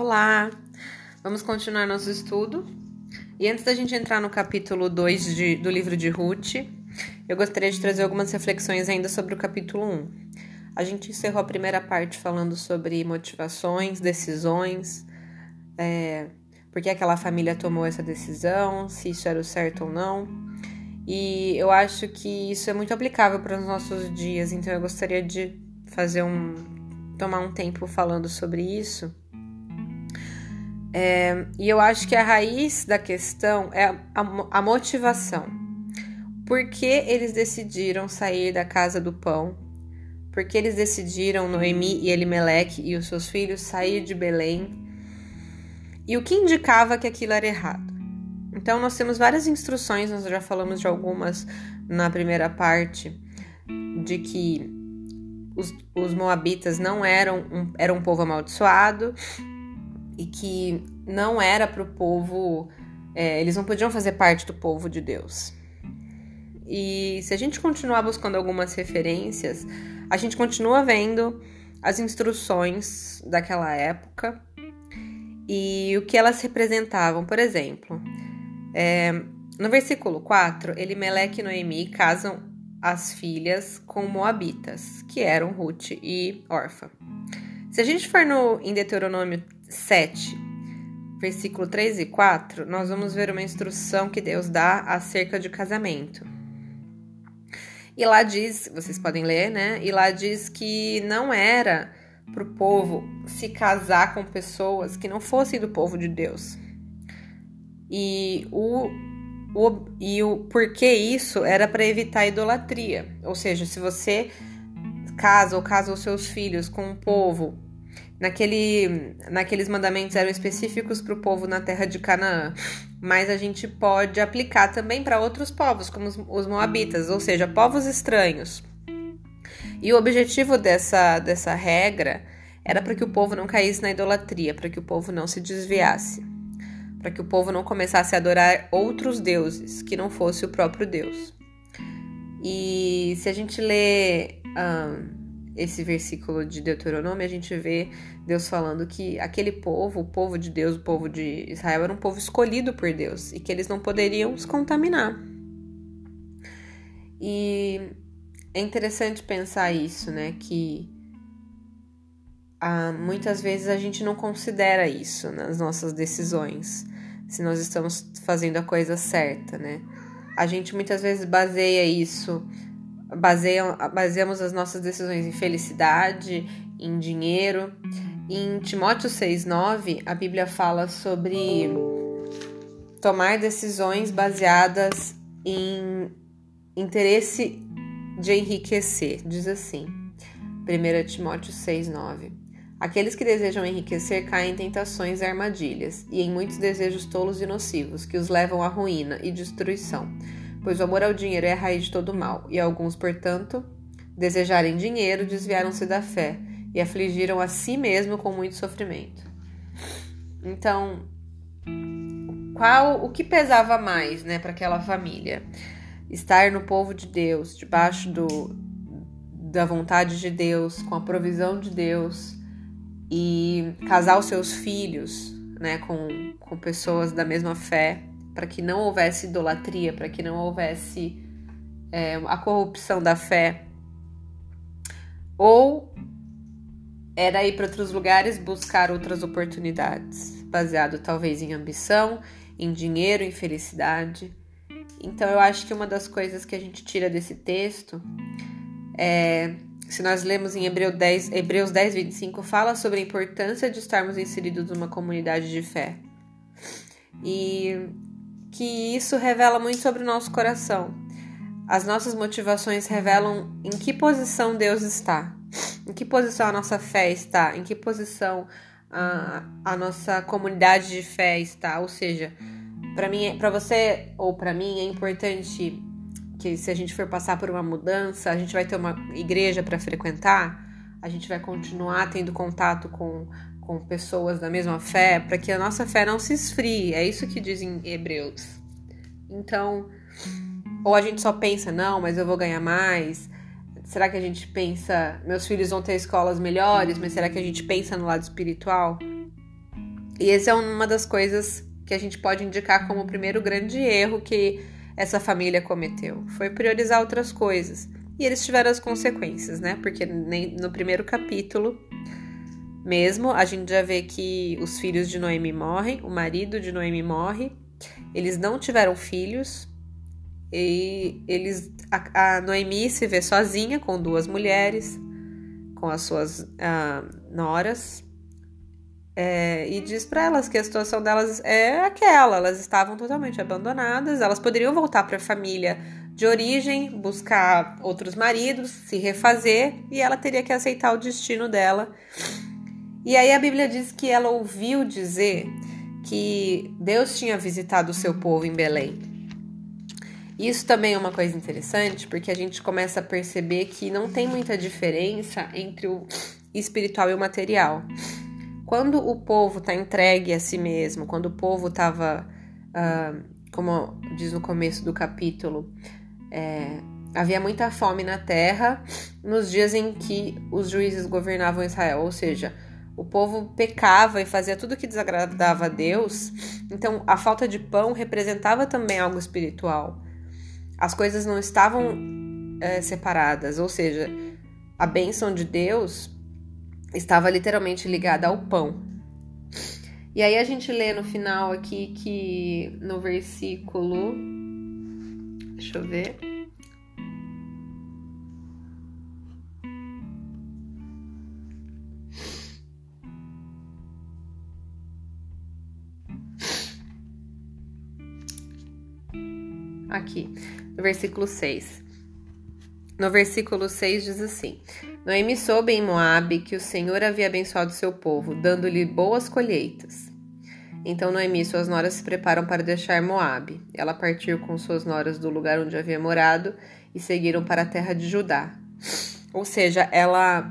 Olá! Vamos continuar nosso estudo. E antes da gente entrar no capítulo 2 de, do livro de Ruth, eu gostaria de trazer algumas reflexões ainda sobre o capítulo 1. A gente encerrou a primeira parte falando sobre motivações, decisões, é, por que aquela família tomou essa decisão, se isso era o certo ou não. E eu acho que isso é muito aplicável para os nossos dias, então eu gostaria de fazer um. tomar um tempo falando sobre isso é, e eu acho que a raiz da questão é a, a motivação. Por que eles decidiram sair da casa do pão? Por que eles decidiram, Noemi e Elimeleque e os seus filhos, sair de Belém? E o que indicava que aquilo era errado? Então, nós temos várias instruções, nós já falamos de algumas na primeira parte, de que os, os moabitas não eram um, eram um povo amaldiçoado, e que não era para o povo, é, eles não podiam fazer parte do povo de Deus. E se a gente continuar buscando algumas referências, a gente continua vendo as instruções daquela época e o que elas representavam. Por exemplo, é, no versículo 4, Elimeleque e Noemi casam as filhas com Moabitas, que eram Ruth e Orfa. Se a gente for no, em Deuteronômio 7, versículo 3 e 4, nós vamos ver uma instrução que Deus dá acerca de casamento. E lá diz, vocês podem ler, né? E lá diz que não era para o povo se casar com pessoas que não fossem do povo de Deus. E o, o, e o porquê isso era para evitar idolatria. Ou seja, se você casa ou casa os seus filhos com um povo naquele, naqueles mandamentos eram específicos para o povo na terra de Canaã, mas a gente pode aplicar também para outros povos, como os, os moabitas, ou seja, povos estranhos. E o objetivo dessa, dessa regra era para que o povo não caísse na idolatria, para que o povo não se desviasse, para que o povo não começasse a adorar outros deuses que não fosse o próprio Deus. E se a gente lê. Um, esse versículo de Deuteronômio, a gente vê Deus falando que aquele povo, o povo de Deus, o povo de Israel, era um povo escolhido por Deus e que eles não poderiam se contaminar. E é interessante pensar isso, né? Que ah, muitas vezes a gente não considera isso nas nossas decisões, se nós estamos fazendo a coisa certa, né? A gente muitas vezes baseia isso baseiam, baseamos as nossas decisões em felicidade, em dinheiro. Em Timóteo 6,9, a Bíblia fala sobre tomar decisões baseadas em interesse de enriquecer. Diz assim, 1 Timóteo 6,9. Aqueles que desejam enriquecer caem em tentações e armadilhas, e em muitos desejos tolos e nocivos, que os levam à ruína e destruição pois o amor ao dinheiro é a raiz de todo mal, e alguns, portanto, desejarem dinheiro, desviaram-se da fé e afligiram a si mesmo com muito sofrimento. Então, qual o que pesava mais, né, para aquela família? Estar no povo de Deus, debaixo do, da vontade de Deus, com a provisão de Deus e casar os seus filhos, né, com, com pessoas da mesma fé para que não houvesse idolatria, para que não houvesse é, a corrupção da fé. Ou era ir para outros lugares buscar outras oportunidades, baseado talvez em ambição, em dinheiro, em felicidade. Então eu acho que uma das coisas que a gente tira desse texto é, se nós lemos em Hebreu 10, Hebreus 10, 25, fala sobre a importância de estarmos inseridos numa comunidade de fé. E que isso revela muito sobre o nosso coração. As nossas motivações revelam em que posição Deus está, em que posição a nossa fé está, em que posição a, a nossa comunidade de fé está. Ou seja, para mim, para você ou para mim é importante que se a gente for passar por uma mudança, a gente vai ter uma igreja para frequentar, a gente vai continuar tendo contato com com pessoas da mesma fé, para que a nossa fé não se esfrie. É isso que dizem Hebreus. Então, ou a gente só pensa, não, mas eu vou ganhar mais. Será que a gente pensa, meus filhos vão ter escolas melhores, mas será que a gente pensa no lado espiritual? E essa é uma das coisas que a gente pode indicar como o primeiro grande erro que essa família cometeu. Foi priorizar outras coisas. E eles tiveram as consequências, né? Porque no primeiro capítulo mesmo, a gente já vê que os filhos de Noemi morrem, o marido de Noemi morre, eles não tiveram filhos, e eles a, a Noemi se vê sozinha com duas mulheres, com as suas uh, noras, é, e diz para elas que a situação delas é aquela, elas estavam totalmente abandonadas, elas poderiam voltar para a família de origem, buscar outros maridos, se refazer, e ela teria que aceitar o destino dela. E aí a Bíblia diz que ela ouviu dizer que Deus tinha visitado o seu povo em Belém. Isso também é uma coisa interessante, porque a gente começa a perceber que não tem muita diferença entre o espiritual e o material. Quando o povo está entregue a si mesmo, quando o povo estava, uh, ah, como diz no começo do capítulo, é, havia muita fome na terra nos dias em que os juízes governavam Israel, ou seja, o povo pecava e fazia tudo que desagradava a Deus, então a falta de pão representava também algo espiritual as coisas não estavam é, separadas, ou seja, a bênção de Deus estava literalmente ligada ao pão. E aí a gente lê no final aqui que no versículo. Deixa eu ver. Aqui no versículo 6. No versículo 6 diz assim: Noemi soube em Moabe que o Senhor havia abençoado seu povo, dando-lhe boas colheitas. Então Noemi e suas noras se preparam para deixar Moabe. Ela partiu com suas noras do lugar onde havia morado e seguiram para a terra de Judá. Ou seja, ela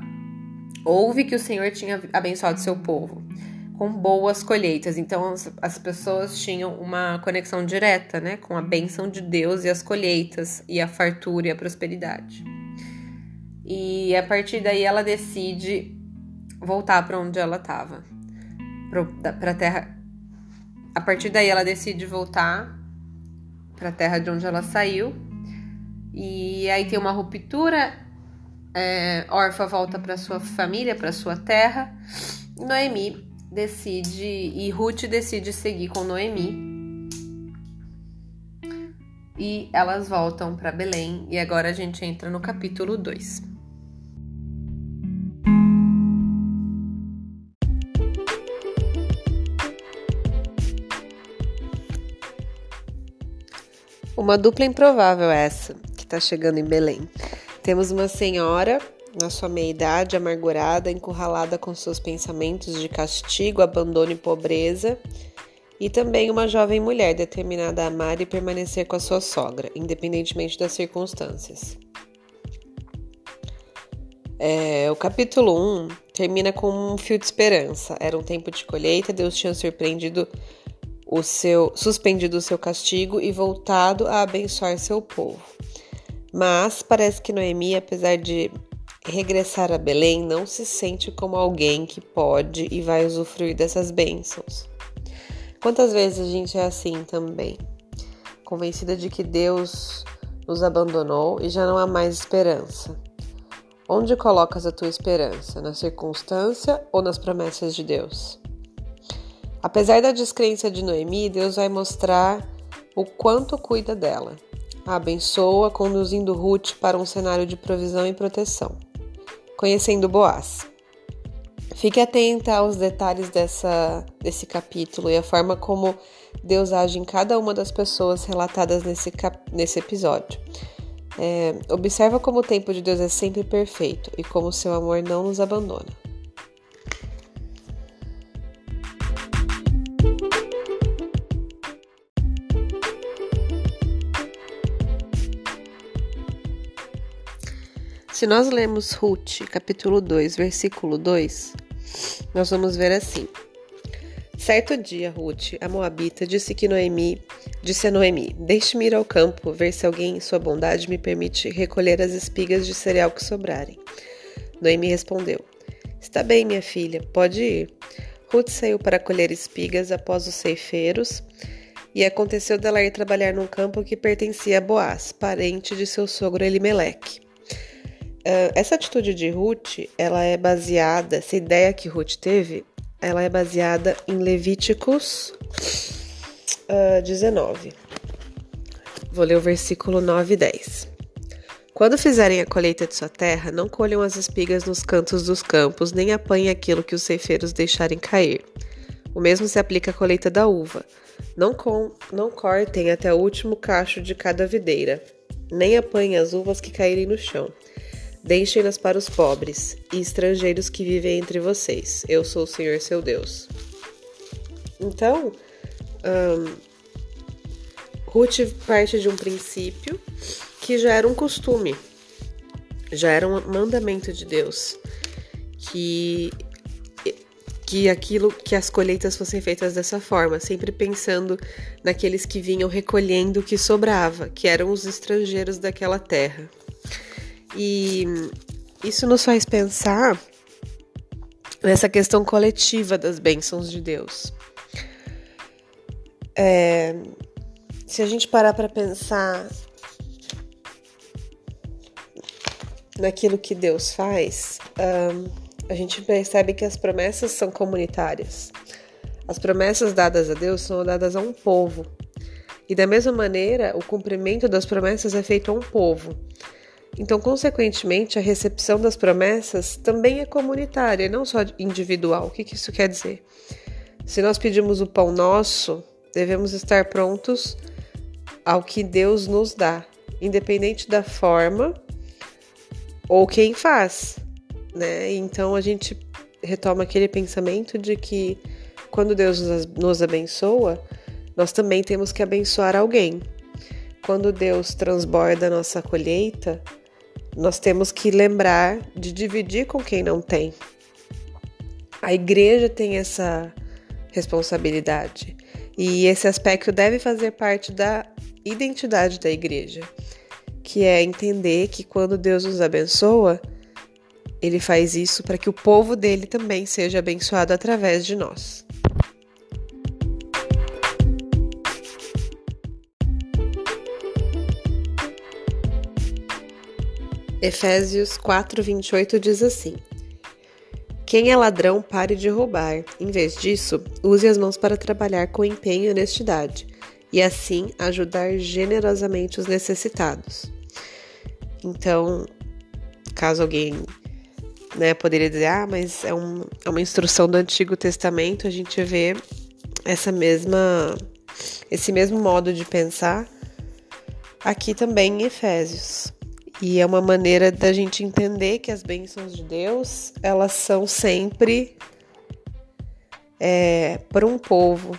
ouve que o Senhor tinha abençoado seu povo com boas colheitas. Então as, as, pessoas tinham uma conexão direta, né, com a benção de Deus e as colheitas e a fartura e a prosperidade. E a partir daí ela decide voltar para onde ela estava, para a terra. A partir daí ela decide voltar para a terra de onde ela saiu. E aí tem uma ruptura. É, Orfa volta para sua família, para sua terra. Noemi decide e Ruth decide seguir com Noemi. E elas voltam para Belém e agora a gente entra no capítulo 2. Uma dupla improvável essa que está chegando em Belém. Temos uma senhora na sua meia-idade, amargurada, encurralada com seus pensamentos de castigo, abandono e pobreza, e também uma jovem mulher determinada a amar e permanecer com a sua sogra, independentemente das circunstâncias. É, o capítulo 1 termina com um fio de esperança. Era um tempo de colheita, Deus tinha surpreendido o seu, suspendido o seu castigo e voltado a abençoar seu povo. Mas parece que Noemi, apesar de regressar a Belém não se sente como alguém que pode e vai usufruir dessas bênçãos. Quantas vezes a gente é assim também, convencida de que Deus nos abandonou e já não há mais esperança? Onde colocas a tua esperança? Na circunstância ou nas promessas de Deus? Apesar da descrença de Noemi, Deus vai mostrar o quanto cuida dela. A abençoa, conduzindo Ruth para um cenário de provisão e proteção conhecendo Boaz. Fique atenta aos detalhes dessa, desse capítulo e a forma como Deus age em cada uma das pessoas relatadas nesse, cap, nesse episódio. É, observa como o tempo de Deus é sempre perfeito e como seu amor não nos abandona. Se nós lemos Ruth, capítulo 2, versículo 2, nós vamos ver assim: Certo dia, Ruth, a Moabita, disse que Noemi, disse a Noemi: Deixe-me ir ao campo, ver se alguém em sua bondade me permite recolher as espigas de cereal que sobrarem. Noemi respondeu: Está bem, minha filha, pode ir. Ruth saiu para colher espigas após os ceifeiros, e aconteceu dela ir trabalhar num campo que pertencia a Boaz, parente de seu sogro Elimeleque. Uh, essa atitude de Ruth, ela é baseada, essa ideia que Ruth teve, ela é baseada em Levíticos uh, 19. Vou ler o versículo 9 e 10. Quando fizerem a colheita de sua terra, não colham as espigas nos cantos dos campos, nem apanhem aquilo que os ceifeiros deixarem cair. O mesmo se aplica à colheita da uva. Não, com, não cortem até o último cacho de cada videira, nem apanhem as uvas que caírem no chão. Deixem-nas para os pobres e estrangeiros que vivem entre vocês. Eu sou o Senhor seu Deus. Então, um, Ruth parte de um princípio que já era um costume, já era um mandamento de Deus, que que aquilo que as colheitas fossem feitas dessa forma, sempre pensando naqueles que vinham recolhendo o que sobrava, que eram os estrangeiros daquela terra. E isso nos faz pensar nessa questão coletiva das bênçãos de Deus. É, se a gente parar para pensar naquilo que Deus faz, um, a gente percebe que as promessas são comunitárias. As promessas dadas a Deus são dadas a um povo. E da mesma maneira, o cumprimento das promessas é feito a um povo. Então, consequentemente, a recepção das promessas também é comunitária, não só individual. O que, isso quer dizer? Se nós pedimos o pão nosso, devemos estar prontos ao que Deus nos dá, independente da forma ou quem faz, né? Então a gente retoma aquele pensamento de que quando Deus nos abençoa, nós também temos que abençoar alguém. Quando Deus transborda a nossa colheita, nós temos que lembrar de dividir com quem não tem. A igreja tem essa responsabilidade e esse aspecto deve fazer parte da identidade da igreja que é entender que quando Deus nos abençoa, ele faz isso para que o povo dele também seja abençoado através de nós. Efésios 4:28 diz assim: Quem é ladrão, pare de roubar. Em vez disso, use as mãos para trabalhar com empenho e honestidade, e assim ajudar generosamente os necessitados. Então, caso alguém né, poderia dizer, ah, mas é, um, é uma instrução do Antigo Testamento, a gente vê essa mesma, esse mesmo modo de pensar aqui também em Efésios. E é uma maneira da gente entender que as bênçãos de Deus, elas são sempre é, para um povo.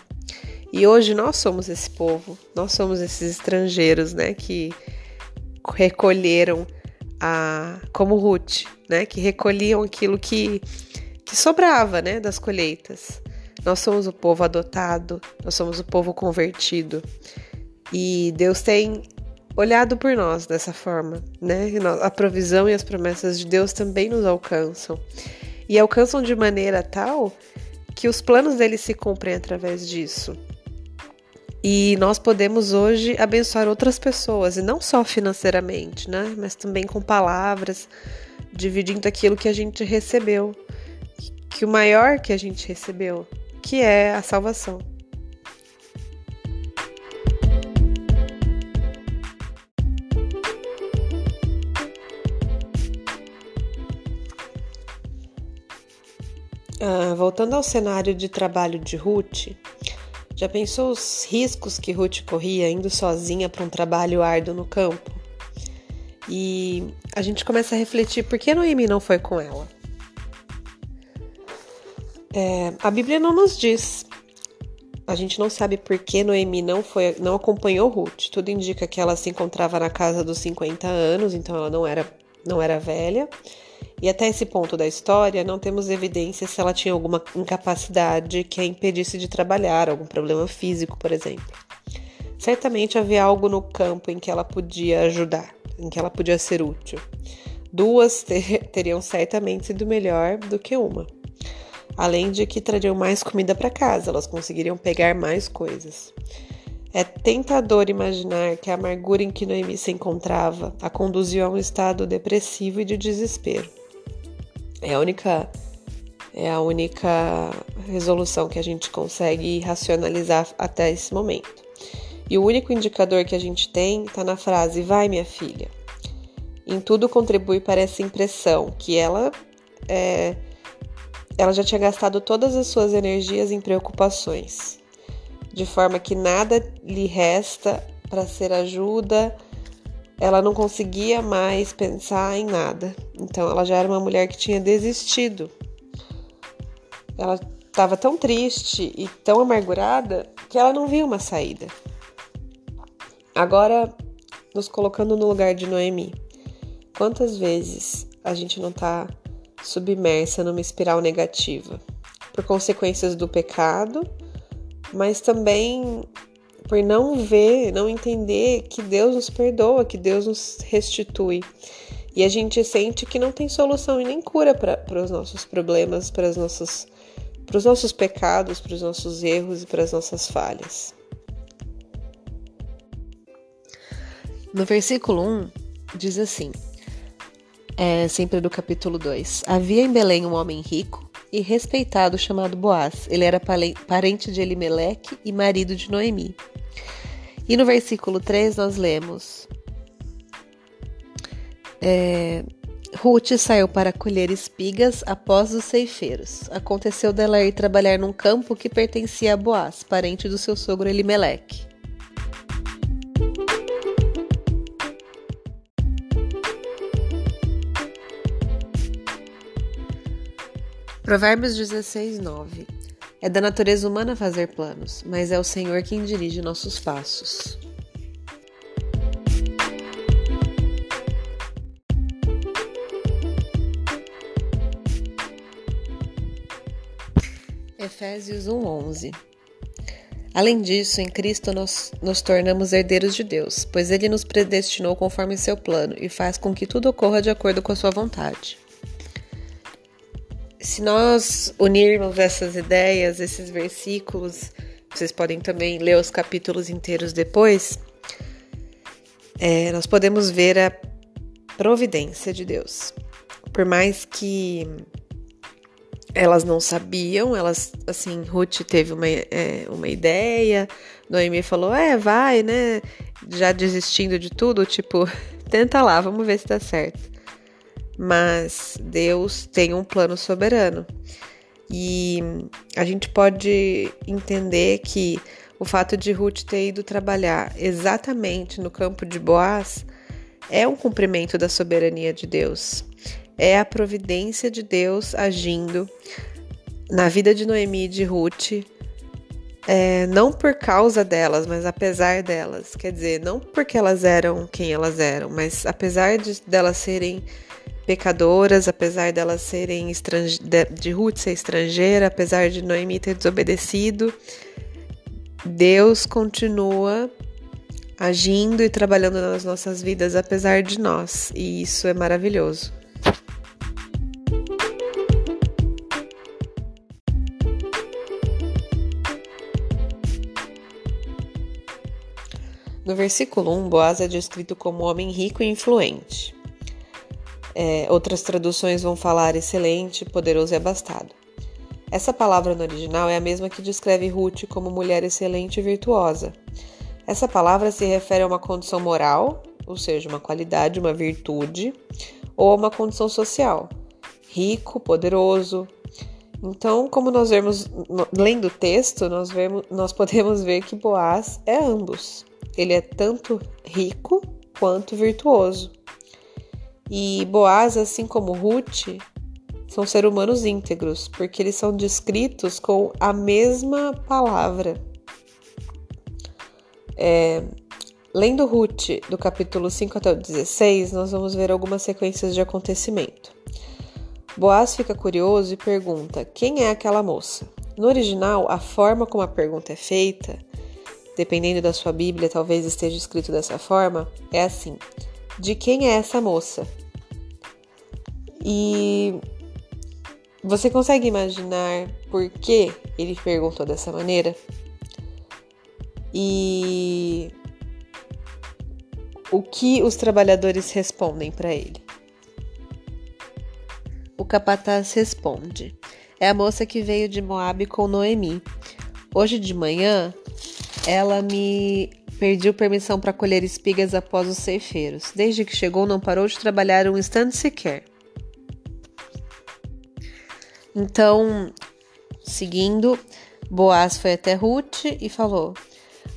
E hoje nós somos esse povo, nós somos esses estrangeiros, né, que recolheram a como Ruth, né, que recolhiam aquilo que que sobrava, né, das colheitas. Nós somos o povo adotado, nós somos o povo convertido. E Deus tem olhado por nós dessa forma, né? A provisão e as promessas de Deus também nos alcançam. E alcançam de maneira tal que os planos dele se cumprem através disso. E nós podemos hoje abençoar outras pessoas, e não só financeiramente, né? Mas também com palavras, dividindo aquilo que a gente recebeu, que o maior que a gente recebeu, que é a salvação. Ah, voltando ao cenário de trabalho de Ruth, já pensou os riscos que Ruth corria indo sozinha para um trabalho árduo no campo? E a gente começa a refletir por que Noemi não foi com ela. É, a Bíblia não nos diz. A gente não sabe por que Noemi não foi, não acompanhou Ruth. Tudo indica que ela se encontrava na casa dos 50 anos, então ela não era, não era velha. E até esse ponto da história, não temos evidência se ela tinha alguma incapacidade que a impedisse de trabalhar, algum problema físico, por exemplo. Certamente havia algo no campo em que ela podia ajudar, em que ela podia ser útil. Duas ter teriam certamente sido melhor do que uma. além de que trariam mais comida para casa, elas conseguiriam pegar mais coisas. É tentador imaginar que a amargura em que Noemi se encontrava a conduziu a um estado depressivo e de desespero. É a única é a única resolução que a gente consegue racionalizar até esse momento. E o único indicador que a gente tem está na frase vai minha filha. Em tudo contribui para essa impressão que ela é, ela já tinha gastado todas as suas energias em preocupações, de forma que nada lhe resta para ser ajuda. Ela não conseguia mais pensar em nada. Então ela já era uma mulher que tinha desistido. Ela estava tão triste e tão amargurada que ela não viu uma saída. Agora, nos colocando no lugar de Noemi, quantas vezes a gente não está submersa numa espiral negativa, por consequências do pecado, mas também por não ver, não entender que Deus nos perdoa, que Deus nos restitui. E a gente sente que não tem solução e nem cura para os nossos problemas, para os nossos, para os nossos pecados, para os nossos erros e para as nossas falhas. No versículo 1 diz assim: é sempre do capítulo 2. Havia em Belém um homem rico e respeitado chamado Boaz. Ele era parente de Elimeleque e marido de Noemi. E no versículo 3 nós lemos: é, Ruth saiu para colher espigas após os ceifeiros. Aconteceu dela ir trabalhar num campo que pertencia a Boaz, parente do seu sogro Elimeleque. Provérbios 16, 9. É da natureza humana fazer planos, mas é o Senhor quem dirige nossos passos. Efésios 1:11 Além disso, em Cristo nós nos tornamos herdeiros de Deus, pois Ele nos predestinou conforme seu plano e faz com que tudo ocorra de acordo com a sua vontade se nós unirmos essas ideias, esses versículos, vocês podem também ler os capítulos inteiros depois, é, nós podemos ver a providência de Deus. Por mais que elas não sabiam, elas, assim, Ruth teve uma, é, uma ideia, Noemi falou, é, vai, né, já desistindo de tudo, tipo, tenta lá, vamos ver se dá certo mas Deus tem um plano soberano. E a gente pode entender que o fato de Ruth ter ido trabalhar exatamente no campo de Boaz é um cumprimento da soberania de Deus. É a providência de Deus agindo na vida de Noemi e de Ruth, é, não por causa delas, mas apesar delas. Quer dizer, não porque elas eram quem elas eram, mas apesar de delas serem pecadoras, apesar delas serem estrange... de Ruth ser estrangeira, apesar de Noemi ter desobedecido, Deus continua agindo e trabalhando nas nossas vidas apesar de nós, e isso é maravilhoso. No versículo 1, Boaz é descrito como homem rico e influente. É, outras traduções vão falar excelente, poderoso e abastado. Essa palavra no original é a mesma que descreve Ruth como mulher excelente e virtuosa. Essa palavra se refere a uma condição moral, ou seja, uma qualidade, uma virtude, ou a uma condição social, rico, poderoso. Então, como nós vemos, lendo o texto, nós, vemos, nós podemos ver que Boaz é ambos. Ele é tanto rico quanto virtuoso. E Boaz, assim como Ruth, são seres humanos íntegros, porque eles são descritos com a mesma palavra. É, lendo Ruth, do capítulo 5 até o 16, nós vamos ver algumas sequências de acontecimento. Boaz fica curioso e pergunta: quem é aquela moça? No original, a forma como a pergunta é feita, dependendo da sua Bíblia, talvez esteja escrito dessa forma, é assim: de quem é essa moça? E você consegue imaginar por que ele perguntou dessa maneira? E o que os trabalhadores respondem para ele? O capataz responde: É a moça que veio de Moab com Noemi. Hoje de manhã, ela me pediu permissão para colher espigas após os ceifeiros. Desde que chegou, não parou de trabalhar um instante sequer. Então, seguindo, Boaz foi até Ruth e falou: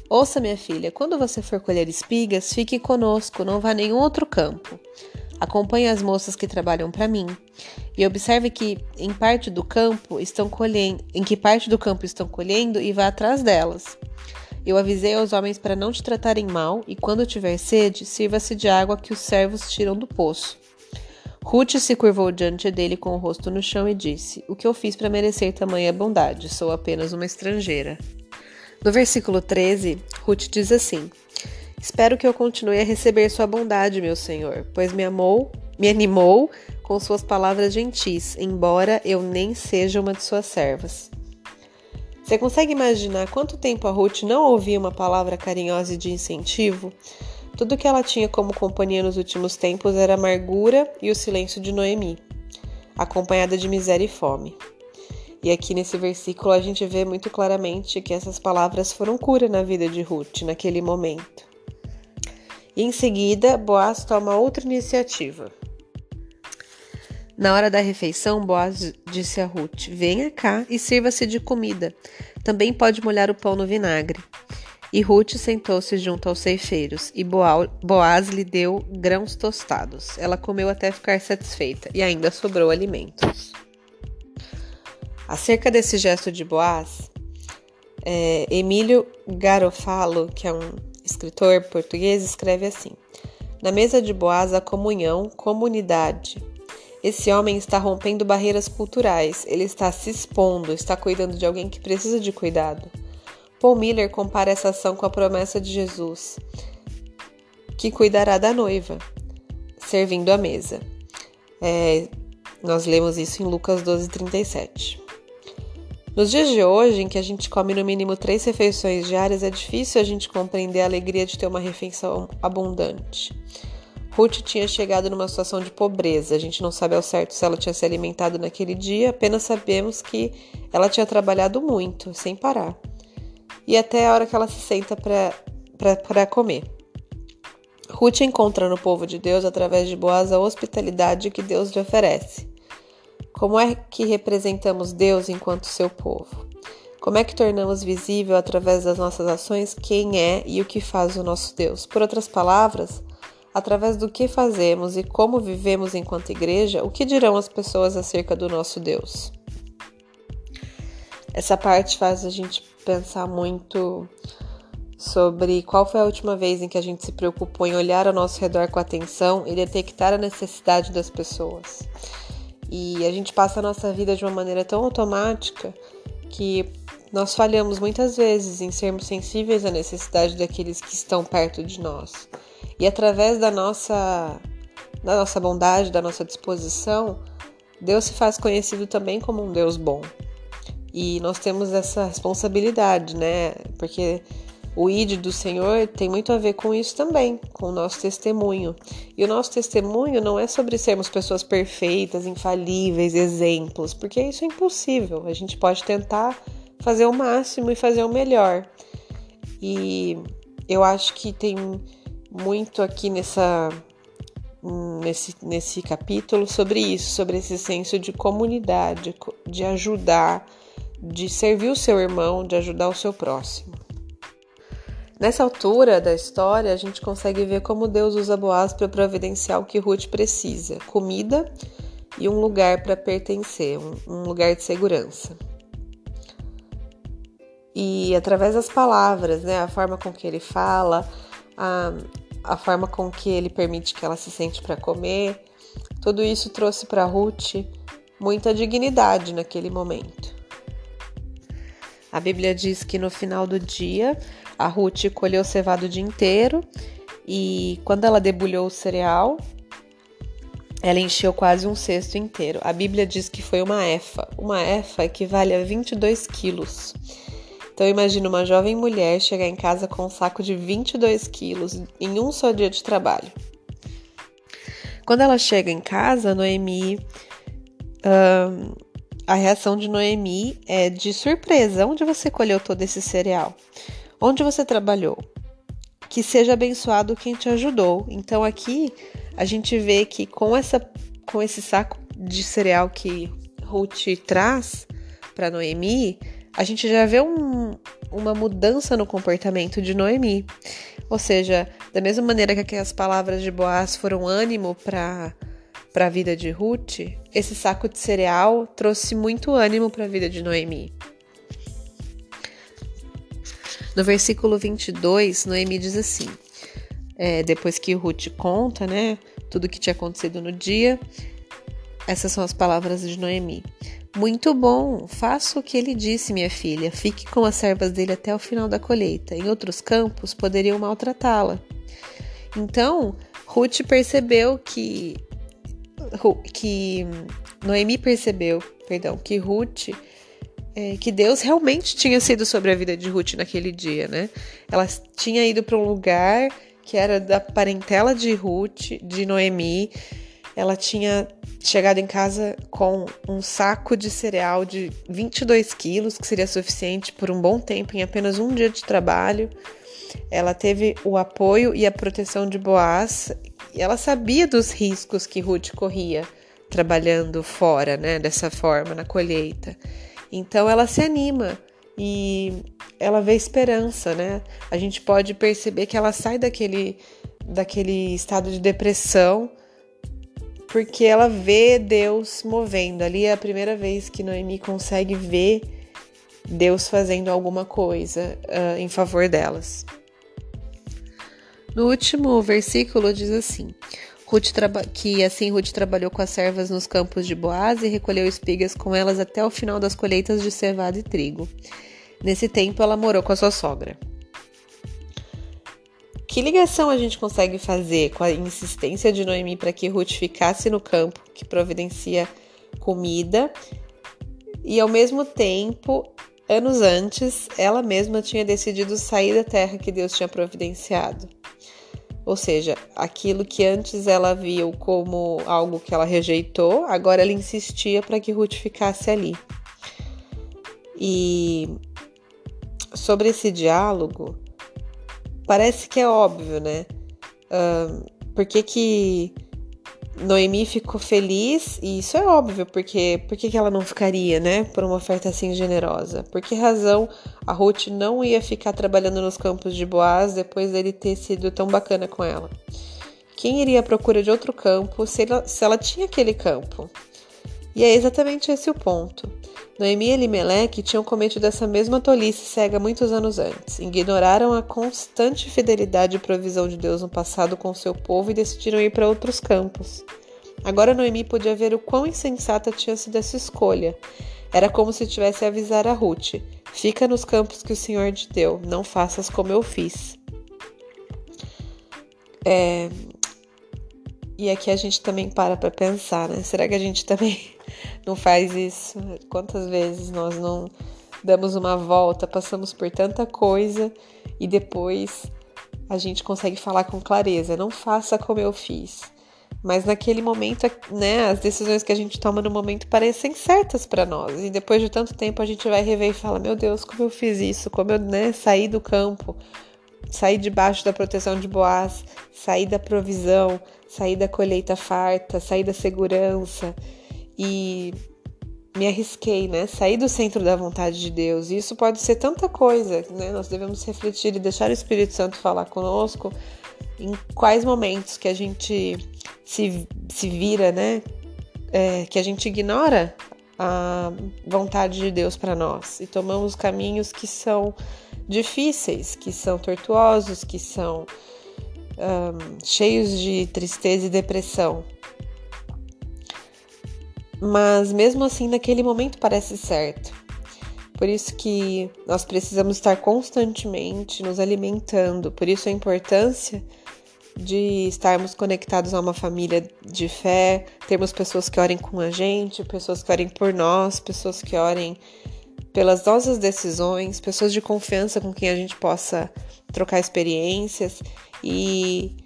Ouça, minha filha, quando você for colher espigas, fique conosco, não vá a nenhum outro campo. Acompanhe as moças que trabalham para mim e observe que em parte do campo estão colhendo, em que parte do campo estão colhendo e vá atrás delas. Eu avisei aos homens para não te tratarem mal e quando tiver sede, sirva-se de água que os servos tiram do poço. Ruth se curvou diante dele com o rosto no chão e disse: O que eu fiz para merecer tamanha bondade? Sou apenas uma estrangeira. No versículo 13, Ruth diz assim: Espero que eu continue a receber sua bondade, meu senhor, pois me amou, me animou com suas palavras gentis, embora eu nem seja uma de suas servas. Você consegue imaginar quanto tempo a Ruth não ouvia uma palavra carinhosa e de incentivo? Tudo que ela tinha como companhia nos últimos tempos era a amargura e o silêncio de Noemi, acompanhada de miséria e fome. E aqui nesse versículo a gente vê muito claramente que essas palavras foram cura na vida de Ruth naquele momento. E em seguida, Boaz toma outra iniciativa. Na hora da refeição, Boaz disse a Ruth: Venha cá e sirva-se de comida. Também pode molhar o pão no vinagre. E Ruth sentou-se junto aos ceifeiros, e Boaz lhe deu grãos tostados. Ela comeu até ficar satisfeita, e ainda sobrou alimentos. Acerca desse gesto de Boaz, é, Emílio Garofalo, que é um escritor português, escreve assim: Na mesa de Boaz há comunhão, comunidade. Esse homem está rompendo barreiras culturais, ele está se expondo, está cuidando de alguém que precisa de cuidado. Paul Miller compara essa ação com a promessa de Jesus, que cuidará da noiva, servindo à mesa. É, nós lemos isso em Lucas 12,37. Nos dias de hoje, em que a gente come no mínimo três refeições diárias, é difícil a gente compreender a alegria de ter uma refeição abundante. Ruth tinha chegado numa situação de pobreza. A gente não sabe ao certo se ela tinha se alimentado naquele dia, apenas sabemos que ela tinha trabalhado muito, sem parar e até a hora que ela se senta para comer. Ruth encontra no povo de Deus, através de Boaz, a hospitalidade que Deus lhe oferece. Como é que representamos Deus enquanto seu povo? Como é que tornamos visível através das nossas ações quem é e o que faz o nosso Deus? Por outras palavras, através do que fazemos e como vivemos enquanto igreja, o que dirão as pessoas acerca do nosso Deus? Essa parte faz a gente pensar muito sobre qual foi a última vez em que a gente se preocupou em olhar ao nosso redor com atenção e detectar a necessidade das pessoas. E a gente passa a nossa vida de uma maneira tão automática que nós falhamos muitas vezes em sermos sensíveis à necessidade daqueles que estão perto de nós. E através da nossa da nossa bondade, da nossa disposição, Deus se faz conhecido também como um Deus bom. E nós temos essa responsabilidade, né? Porque o ID do Senhor tem muito a ver com isso também, com o nosso testemunho. E o nosso testemunho não é sobre sermos pessoas perfeitas, infalíveis, exemplos, porque isso é impossível. A gente pode tentar fazer o máximo e fazer o melhor. E eu acho que tem muito aqui nessa nesse, nesse capítulo sobre isso, sobre esse senso de comunidade, de ajudar, de servir o seu irmão, de ajudar o seu próximo. Nessa altura da história, a gente consegue ver como Deus usa Boaz para providenciar o que Ruth precisa: comida e um lugar para pertencer, um, lugar de segurança. E através das palavras, né, a forma com que ele fala, a, a forma com que ele permite que ela se sente para comer, tudo isso trouxe para Ruth muita dignidade naquele momento. A Bíblia diz que no final do dia a Ruth colheu o cevado o dia inteiro e quando ela debulhou o cereal, ela encheu quase um cesto inteiro. A Bíblia diz que foi uma efa. Uma efa equivale a 22 quilos. Então imagina uma jovem mulher chegar em casa com um saco de 22 quilos em um só dia de trabalho. Quando ela chega em casa, Noemi. A reação de Noemi é de surpresa. Onde você colheu todo esse cereal? Onde você trabalhou? Que seja abençoado quem te ajudou. Então aqui a gente vê que com essa com esse saco de cereal que Ruth traz para Noemi, a gente já vê um, uma mudança no comportamento de Noemi. Ou seja, da mesma maneira que aquelas palavras de Boaz foram ânimo para para a vida de Ruth, esse saco de cereal trouxe muito ânimo para a vida de Noemi. No versículo 22, Noemi diz assim: é, depois que Ruth conta, né, tudo que tinha acontecido no dia. Essas são as palavras de Noemi. Muito bom, faça o que ele disse, minha filha. Fique com as servas dele até o final da colheita. Em outros campos poderiam maltratá-la. Então, Ruth percebeu que que Noemi percebeu, perdão, que Ruth é, que Deus realmente tinha sido sobre a vida de Ruth naquele dia, né? Ela tinha ido para um lugar que era da parentela de Ruth, de Noemi. Ela tinha chegado em casa com um saco de cereal de 22 quilos, que seria suficiente por um bom tempo, em apenas um dia de trabalho. Ela teve o apoio e a proteção de Boaz, e ela sabia dos riscos que Ruth corria trabalhando fora, né, dessa forma, na colheita. Então ela se anima e ela vê esperança, né? A gente pode perceber que ela sai daquele, daquele estado de depressão porque ela vê Deus movendo. Ali é a primeira vez que Noemi consegue ver Deus fazendo alguma coisa uh, em favor delas. No último versículo diz assim: Ruth que assim Ruth trabalhou com as servas nos campos de Boaz e recolheu espigas com elas até o final das colheitas de cevada e trigo. Nesse tempo, ela morou com a sua sogra. Que ligação a gente consegue fazer com a insistência de Noemi para que Ruth ficasse no campo que providencia comida e ao mesmo tempo, anos antes, ela mesma tinha decidido sair da terra que Deus tinha providenciado? Ou seja, aquilo que antes ela viu como algo que ela rejeitou, agora ela insistia para que Ruth ficasse ali. E sobre esse diálogo, parece que é óbvio, né? Uh, por que, que Noemi ficou feliz? E isso é óbvio, porque por que, ela não ficaria, né? Por uma oferta assim generosa? Por que razão a Ruth não ia ficar trabalhando nos campos de Boaz depois dele ter sido tão bacana com ela? Quem iria à procura de outro campo se ela, se ela tinha aquele campo? E é exatamente esse o ponto. Noemi e Elimelec tinham cometido essa mesma tolice cega muitos anos antes. Ignoraram a constante fidelidade e provisão de Deus no passado com seu povo e decidiram ir para outros campos. Agora Noemi podia ver o quão insensata tinha sido essa escolha. Era como se tivesse a avisar a Ruth: Fica nos campos que o Senhor te deu, não faças como eu fiz. É... E aqui a gente também para para pensar, né? Será que a gente também não faz isso. Quantas vezes nós não damos uma volta, passamos por tanta coisa e depois a gente consegue falar com clareza, não faça como eu fiz. Mas naquele momento, né, as decisões que a gente toma no momento parecem certas para nós. E depois de tanto tempo a gente vai rever e fala: "Meu Deus, como eu fiz isso? Como eu, né, saí do campo, saí debaixo da proteção de Boaz, saí da provisão, saí da colheita farta, saí da segurança." E me arrisquei, né? Sair do centro da vontade de Deus. E isso pode ser tanta coisa, né? Nós devemos refletir e deixar o Espírito Santo falar conosco em quais momentos que a gente se, se vira, né? É, que a gente ignora a vontade de Deus para nós e tomamos caminhos que são difíceis, que são tortuosos, que são um, cheios de tristeza e depressão mas mesmo assim naquele momento parece certo. Por isso que nós precisamos estar constantemente nos alimentando, por isso a importância de estarmos conectados a uma família de fé, termos pessoas que orem com a gente, pessoas que orem por nós, pessoas que orem pelas nossas decisões, pessoas de confiança com quem a gente possa trocar experiências e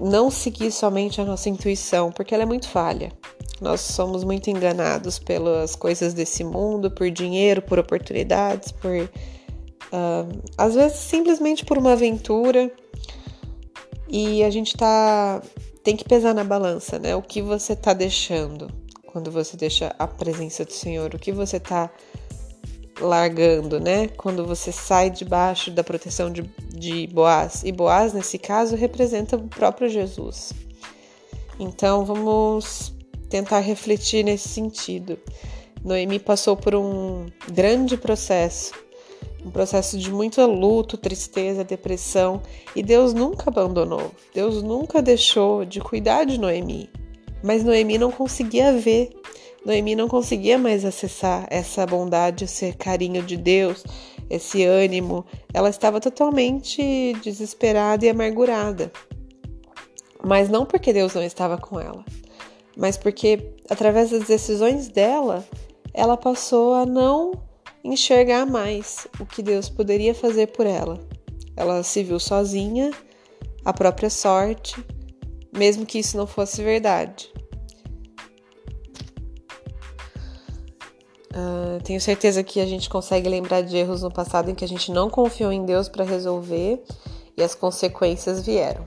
não seguir somente a nossa intuição, porque ela é muito falha. Nós somos muito enganados pelas coisas desse mundo, por dinheiro, por oportunidades, por. Uh, às vezes simplesmente por uma aventura. E a gente tá. Tem que pesar na balança, né? O que você tá deixando quando você deixa a presença do Senhor, o que você tá largando, né? Quando você sai debaixo da proteção de, de Boaz. E Boaz, nesse caso, representa o próprio Jesus. Então vamos tentar refletir nesse sentido. Noemi passou por um grande processo, um processo de muito luto, tristeza, depressão, e Deus nunca abandonou. Deus nunca deixou de cuidar de Noemi. Mas Noemi não conseguia ver Noemi não conseguia mais acessar essa bondade, esse carinho de Deus, esse ânimo. Ela estava totalmente desesperada e amargurada. Mas não porque Deus não estava com ela, mas porque através das decisões dela, ela passou a não enxergar mais o que Deus poderia fazer por ela. Ela se viu sozinha, a própria sorte, mesmo que isso não fosse verdade. Uh, tenho certeza que a gente consegue lembrar de erros no passado em que a gente não confiou em Deus para resolver e as consequências vieram.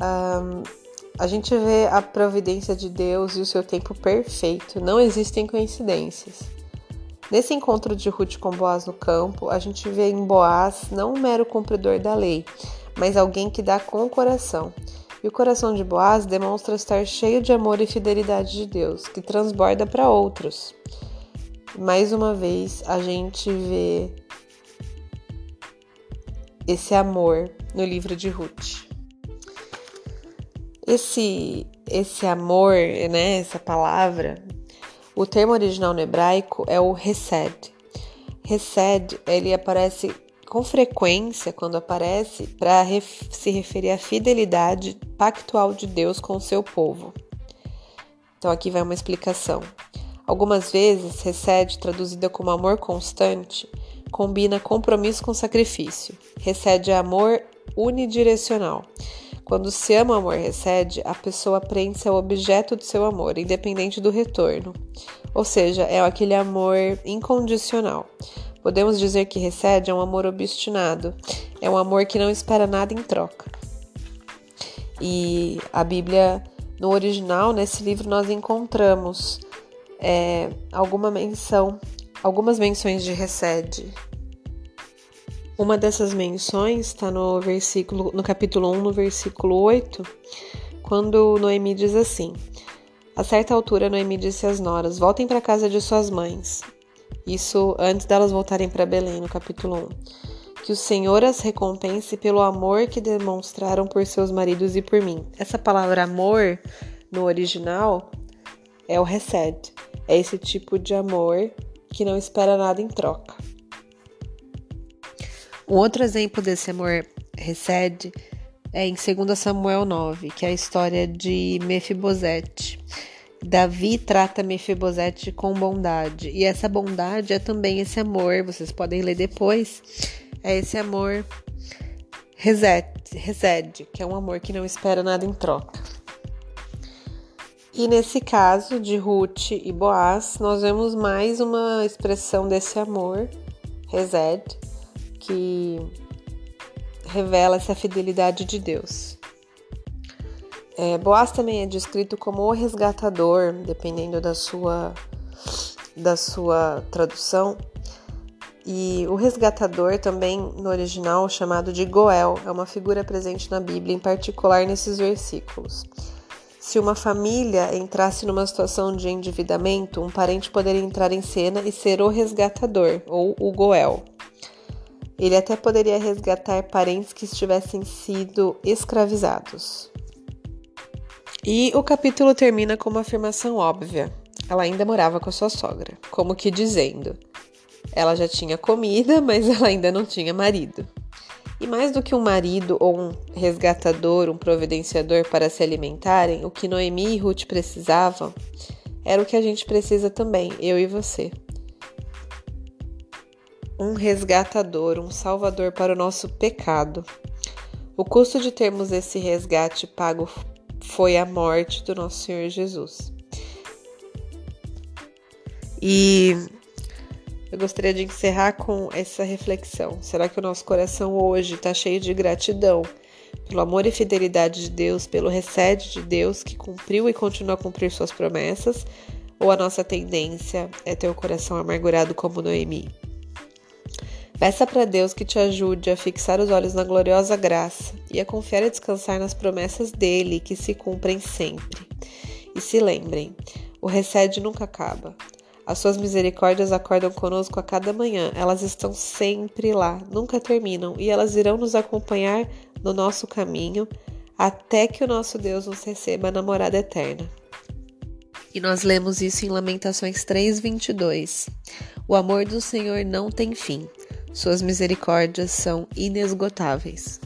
Uh, a gente vê a providência de Deus e o seu tempo perfeito, não existem coincidências. Nesse encontro de Ruth com Boaz no campo, a gente vê em Boaz não um mero cumpridor da lei, mas alguém que dá com o coração e o coração de Boaz demonstra estar cheio de amor e fidelidade de Deus, que transborda para outros. Mais uma vez, a gente vê esse amor no livro de Ruth. Esse esse amor, né, essa palavra, o termo original no hebraico é o hesed. Hesed, ele aparece com frequência, quando aparece, para ref se referir à fidelidade pactual de Deus com o seu povo. Então, aqui vai uma explicação. Algumas vezes, recede, traduzida como amor constante, combina compromisso com sacrifício. Recede amor unidirecional. Quando se ama o amor recede, a pessoa prende-se ao objeto do seu amor, independente do retorno. Ou seja, é aquele amor incondicional. Podemos dizer que recede é um amor obstinado, é um amor que não espera nada em troca. E a Bíblia, no original, nesse livro, nós encontramos é, alguma menção, algumas menções de recede. Uma dessas menções está no versículo, no capítulo 1, no versículo 8, quando Noemi diz assim: A certa altura, Noemi disse às noras: Voltem para a casa de suas mães. Isso antes delas voltarem para Belém, no capítulo 1. Que o Senhor as recompense pelo amor que demonstraram por seus maridos e por mim. Essa palavra amor, no original, é o recede. É esse tipo de amor que não espera nada em troca. Um outro exemplo desse amor recede é em 2 Samuel 9, que é a história de Mefibosete. Davi trata Mefibosete com bondade, e essa bondade é também esse amor, vocês podem ler depois, é esse amor resede, que é um amor que não espera nada em troca. E nesse caso de Ruth e Boaz, nós vemos mais uma expressão desse amor, resede, que revela essa fidelidade de Deus. É, Boaz também é descrito como o resgatador, dependendo da sua, da sua tradução. E o resgatador também no original chamado de Goel é uma figura presente na Bíblia, em particular nesses versículos. Se uma família entrasse numa situação de endividamento, um parente poderia entrar em cena e ser o resgatador, ou o Goel. Ele até poderia resgatar parentes que estivessem sido escravizados. E o capítulo termina com uma afirmação óbvia. Ela ainda morava com a sua sogra, como que dizendo: ela já tinha comida, mas ela ainda não tinha marido. E mais do que um marido ou um resgatador, um providenciador para se alimentarem, o que Noemi e Ruth precisavam era o que a gente precisa também, eu e você. Um resgatador, um salvador para o nosso pecado. O custo de termos esse resgate pago foi a morte do nosso Senhor Jesus. E eu gostaria de encerrar com essa reflexão. Será que o nosso coração hoje está cheio de gratidão pelo amor e fidelidade de Deus, pelo recede de Deus que cumpriu e continua a cumprir suas promessas? Ou a nossa tendência é ter o coração amargurado como Noemi? Peça para Deus que te ajude a fixar os olhos na gloriosa graça e a confiar e descansar nas promessas dele que se cumprem sempre. E se lembrem, o recede nunca acaba. As suas misericórdias acordam conosco a cada manhã. Elas estão sempre lá, nunca terminam, e elas irão nos acompanhar no nosso caminho até que o nosso Deus nos receba na morada eterna. E nós lemos isso em Lamentações 3:22. O amor do Senhor não tem fim. Suas misericórdias são inesgotáveis.